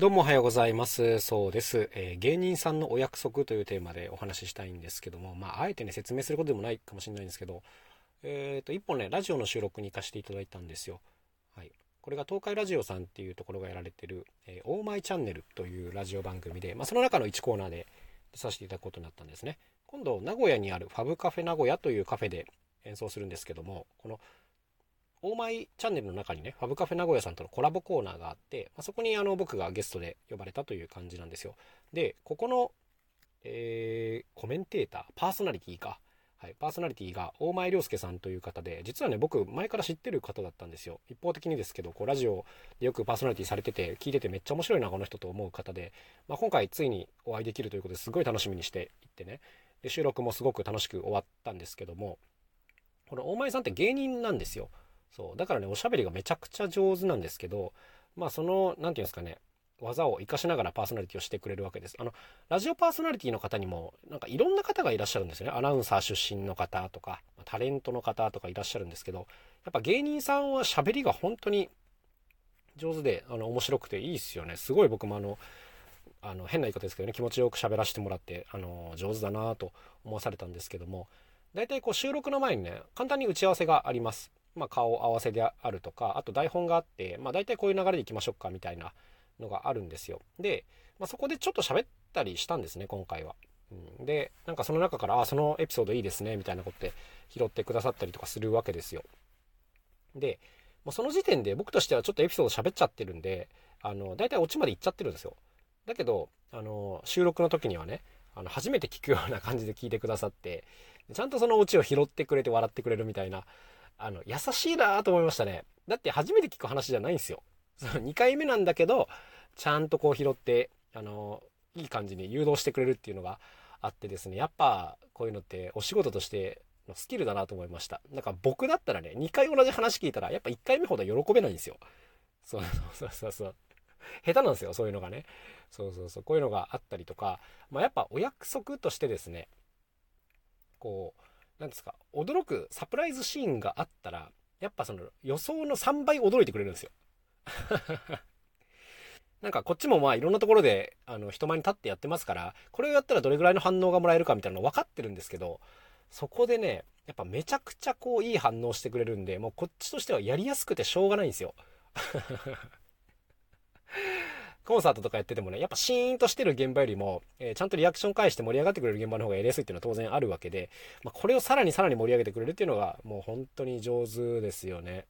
どうもおはようございます。そうです、えー、芸人さんのお約束というテーマでお話ししたいんですけども、まあ、あえてね、説明することでもないかもしれないんですけど、えっ、ー、と、一本ね、ラジオの収録に行かせていただいたんですよ。はい。これが東海ラジオさんっていうところがやられてる、えー、オーマイチャンネルというラジオ番組で、まあ、その中の1コーナーで出させていただくことになったんですね。今度、名古屋にあるファブカフェ名古屋というカフェで演奏するんですけども、このオーマイチャンネルの中にね、ファブカフェ名古屋さんとのコラボコーナーがあって、まあ、そこにあの僕がゲストで呼ばれたという感じなんですよ。で、ここの、えー、コメンテーター、パーソナリティか。はい、パーソナリティが大前涼介さんという方で、実はね、僕前から知ってる方だったんですよ。一方的にですけど、こうラジオでよくパーソナリティされてて、聞いててめっちゃ面白いな、この人と思う方で、まあ、今回ついにお会いできるということですごい楽しみにしていってね。で、収録もすごく楽しく終わったんですけども、この大前さんって芸人なんですよ。そう。だからね、おしゃべりがめちゃくちゃ上手なんですけど、まあその、何て言うんですかね、技を活かしながらパーソナリティをしてくれるわけです。あの、ラジオパーソナリティの方にも、なんかいろんな方がいらっしゃるんですよね。アナウンサー出身の方とか、タレントの方とかいらっしゃるんですけど、やっぱ芸人さんは喋りが本当に上手で、あの、面白くていいっすよね。すごい僕もあの、あの、変な言い方ですけどね、気持ちよく喋らせてもらって、あの、上手だなと思わされたんですけども、大体こう収録の前にね、簡単に打ち合わせがあります。まあ、顔合わせであるとか、あと台本があって、まあ、大体こういう流れでいきましょうかみたいなのがあるんですよ。で、まあ、そこでちょっと喋ったりしたんですね、今回は。うん、で、なんかその中から、あ、そのエピソードいいですね、みたいなことで拾ってくださったりとかするわけですよ。で、もうその時点で僕としてはちょっとエピソード喋っちゃってるんで、あの、大体オチまで行っちゃってるんですよ。だけど、あの、収録の時にはね、あの、初めて聞くような感じで聞いてくださって、ちゃんとそのオチを拾ってくれて笑ってくれるみたいなあの、優しいなと思いましたね。だって初めて聞く話じゃないんですよ。その2回目なんだけど、ちゃんとこう拾って、あの、いい感じに誘導してくれるっていうのがあってですね、やっぱこういうのってお仕事としてのスキルだなと思いました。なんか僕だったらね、2回同じ話聞いたら、やっぱ1回目ほど喜べないんですよ。そう そうそうそう。下手なんですよ、そういうのがね。そうそうそう。こういうのがあったりとか、まあ、やっぱお約束としてですね、こう、何ですか、驚くサプライズシーンがあったら、やっぱその予想の3倍驚いてくれるんですよ。なんかこっちもまあいろんなところであの人前に立ってやってますから、これをやったらどれぐらいの反応がもらえるかみたいなの分かってるんですけど、そこでね、やっぱめちゃくちゃこういい反応してくれるんで、もうこっちとしてはやりやすくてしょうがないんですよ。コンサートとかやっててもね、やっぱシーンとしてる現場よりも、えー、ちゃんとリアクション返して盛り上がってくれる現場の方がやりやすいっていうのは当然あるわけで、まあ、これをさらにさらに盛り上げてくれるっていうのが、もう本当に上手ですよね。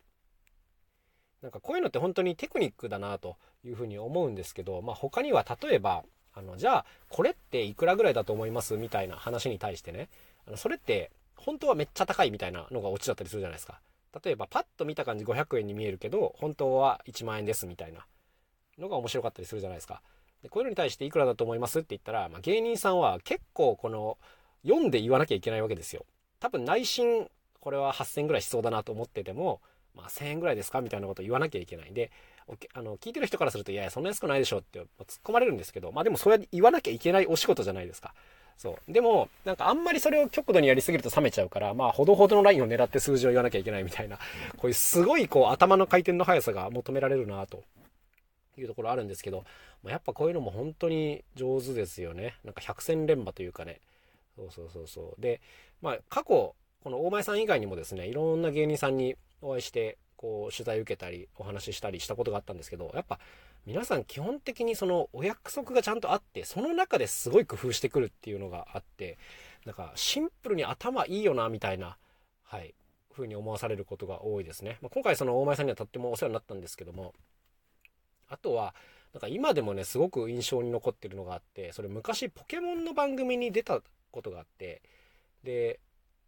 なんかこういうのって本当にテクニックだなというふうに思うんですけど、まあ、他には例えば、あの、じゃあ、これっていくらぐらいだと思いますみたいな話に対してね、あのそれって本当はめっちゃ高いみたいなのがオチだったりするじゃないですか。例えば、パッと見た感じ500円に見えるけど、本当は1万円ですみたいな。のが面白かったりするじゃないですか。でこういうのに対していくらだと思いますって言ったら、まあ、芸人さんは結構この読んで言わなきゃいけないわけですよ。多分内心これは8000ぐらいしそうだなと思ってても、まあ、1000円ぐらいですかみたいなことを言わなきゃいけないんで、あの聞いてる人からするといやいやそんな安くないでしょって突っ込まれるんですけど、まあでもそうやって言わなきゃいけないお仕事じゃないですか。そう。でも、なんかあんまりそれを極度にやりすぎると冷めちゃうから、まあ、ほどほどのラインを狙って数字を言わなきゃいけないみたいな、こういうすごいこう頭の回転の速さが求められるなというところあるんですけど、まあ、やっぱこういうのも本当に上手ですよね。なんか百戦錬磨というかね。そうそうそうそう。で、まあ過去、この大前さん以外にもですね、いろんな芸人さんにお会いして、こう取材受けたり、お話ししたりしたことがあったんですけど、やっぱ皆さん基本的にそのお約束がちゃんとあって、その中ですごい工夫してくるっていうのがあって、なんかシンプルに頭いいよな、みたいな、はい、ふうに思わされることが多いですね。まあ、今回その大前さんにはとってもお世話になったんですけども、あとは、なんか今でもね、すごく印象に残ってるのがあって、それ昔ポケモンの番組に出たことがあって、で、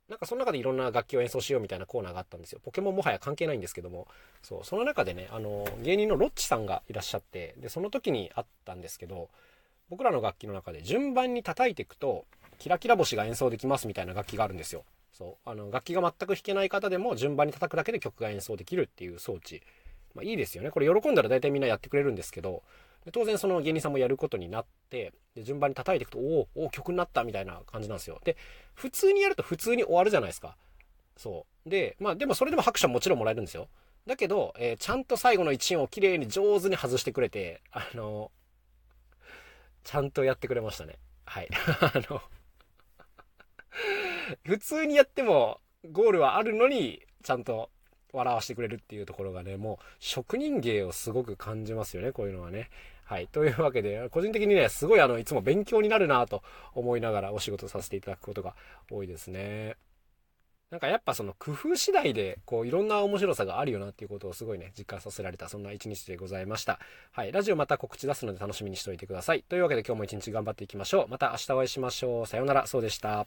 なんかその中でいろんな楽器を演奏しようみたいなコーナーがあったんですよ。ポケモンもはや関係ないんですけども、そう、その中でね、あの、芸人のロッチさんがいらっしゃって、で、その時にあったんですけど、僕らの楽器の中で順番に叩いていくと、キラキラ星が演奏できますみたいな楽器があるんですよ。そう、あの、楽器が全く弾けない方でも順番に叩くだけで曲が演奏できるっていう装置まあいいですよね。これ喜んだら大体みんなやってくれるんですけど、当然その芸人さんもやることになって、で順番に叩いていくと、おお、曲になったみたいな感じなんですよ。で、普通にやると普通に終わるじゃないですか。そう。で、まあでもそれでも拍手はもちろんもらえるんですよ。だけど、えー、ちゃんと最後の1音を綺麗に上手に外してくれて、あの、ちゃんとやってくれましたね。はい。あの普通にやってもゴールはあるのに、ちゃんと笑わせてくれるっていうところがね、もう職人芸をすごく感じますよね、こういうのはね。はい。というわけで、個人的にね、すごいあの、いつも勉強になるなと思いながらお仕事させていただくことが多いですね。なんかやっぱその工夫次第で、こういろんな面白さがあるよなっていうことをすごいね、実感させられた、そんな一日でございました。はい。ラジオまた告知出すので楽しみにしておいてください。というわけで今日も一日頑張っていきましょう。また明日お会いしましょう。さようなら。そうでした。